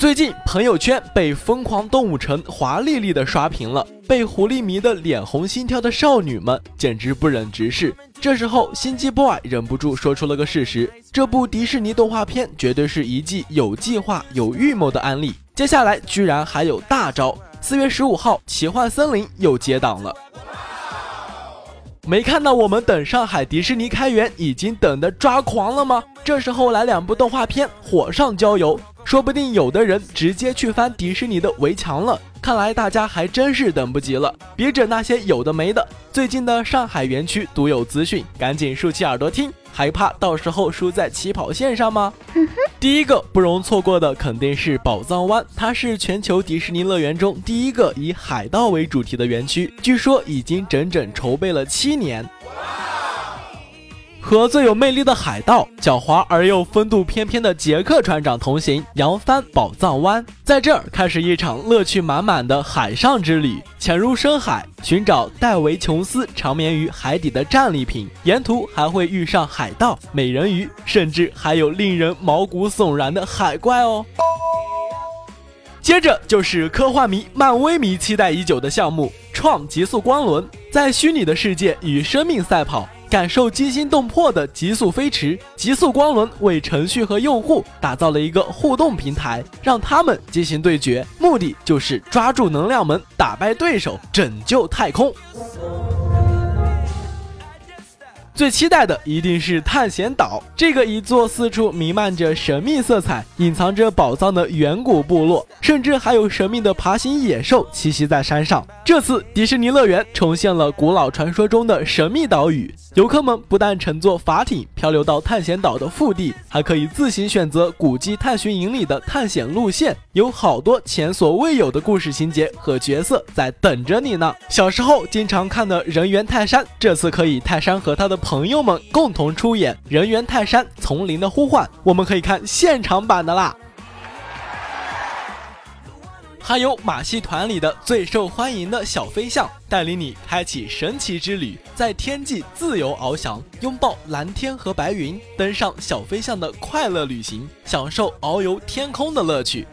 最近朋友圈被疯狂动物城华丽丽的刷屏了，被狐狸迷得脸红心跳的少女们简直不忍直视。这时候，心机 boy 忍不住说出了个事实：这部迪士尼动画片绝对是一季有计划、有预谋的案例。接下来居然还有大招！四月十五号，奇幻森林又接档了。没看到我们等上海迪士尼开园已经等得抓狂了吗？这时候来两部动画片，火上浇油。说不定有的人直接去翻迪士尼的围墙了。看来大家还真是等不及了，别整那些有的没的。最近的上海园区独有资讯，赶紧竖起耳朵听，还怕到时候输在起跑线上吗？第一个不容错过的肯定是宝藏湾，它是全球迪士尼乐园中第一个以海盗为主题的园区，据说已经整整筹备了七年。和最有魅力的海盗、狡猾而又风度翩翩的杰克船长同行，扬帆宝藏湾，在这儿开始一场乐趣满满的海上之旅。潜入深海，寻找戴维·琼斯长眠于海底的战利品，沿途还会遇上海盗、美人鱼，甚至还有令人毛骨悚然的海怪哦。接着就是科幻迷、漫威迷期待已久的项目——创极速光轮，在虚拟的世界与生命赛跑。感受惊心动魄的极速飞驰，极速光轮为程序和用户打造了一个互动平台，让他们进行对决，目的就是抓住能量门，打败对手，拯救太空。最期待的一定是探险岛，这个一座四处弥漫着神秘色彩、隐藏着宝藏的远古部落，甚至还有神秘的爬行野兽栖息在山上。这次迪士尼乐园重现了古老传说中的神秘岛屿。游客们不但乘坐法艇漂流到探险岛的腹地，还可以自行选择古迹探寻营里的探险路线，有好多前所未有的故事情节和角色在等着你呢。小时候经常看的人猿泰山，这次可以泰山和他的朋友们共同出演《人猿泰山：丛林的呼唤》，我们可以看现场版的啦。还有马戏团里的最受欢迎的小飞象，带领你开启神奇之旅，在天际自由翱翔，拥抱蓝天和白云，登上小飞象的快乐旅行，享受遨游天空的乐趣。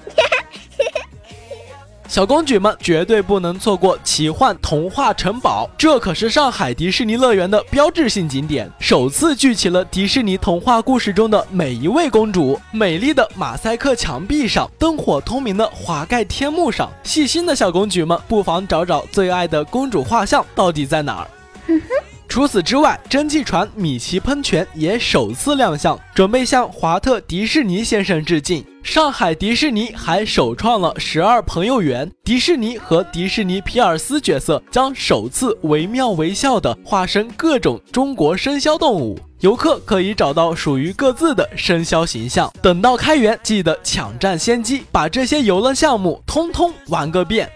小公举们绝对不能错过奇幻童话城堡，这可是上海迪士尼乐园的标志性景点，首次聚齐了迪士尼童话故事中的每一位公主。美丽的马赛克墙壁上，灯火通明的华盖天幕上，细心的小公举们不妨找找最爱的公主画像到底在哪儿。除此之外，蒸汽船米奇喷泉也首次亮相，准备向华特迪士尼先生致敬。上海迪士尼还首创了十二朋友园，迪士尼和迪士尼皮尔斯角色将首次惟妙惟肖地化身各种中国生肖动物，游客可以找到属于各自的生肖形象。等到开园，记得抢占先机，把这些游乐项目通通玩个遍。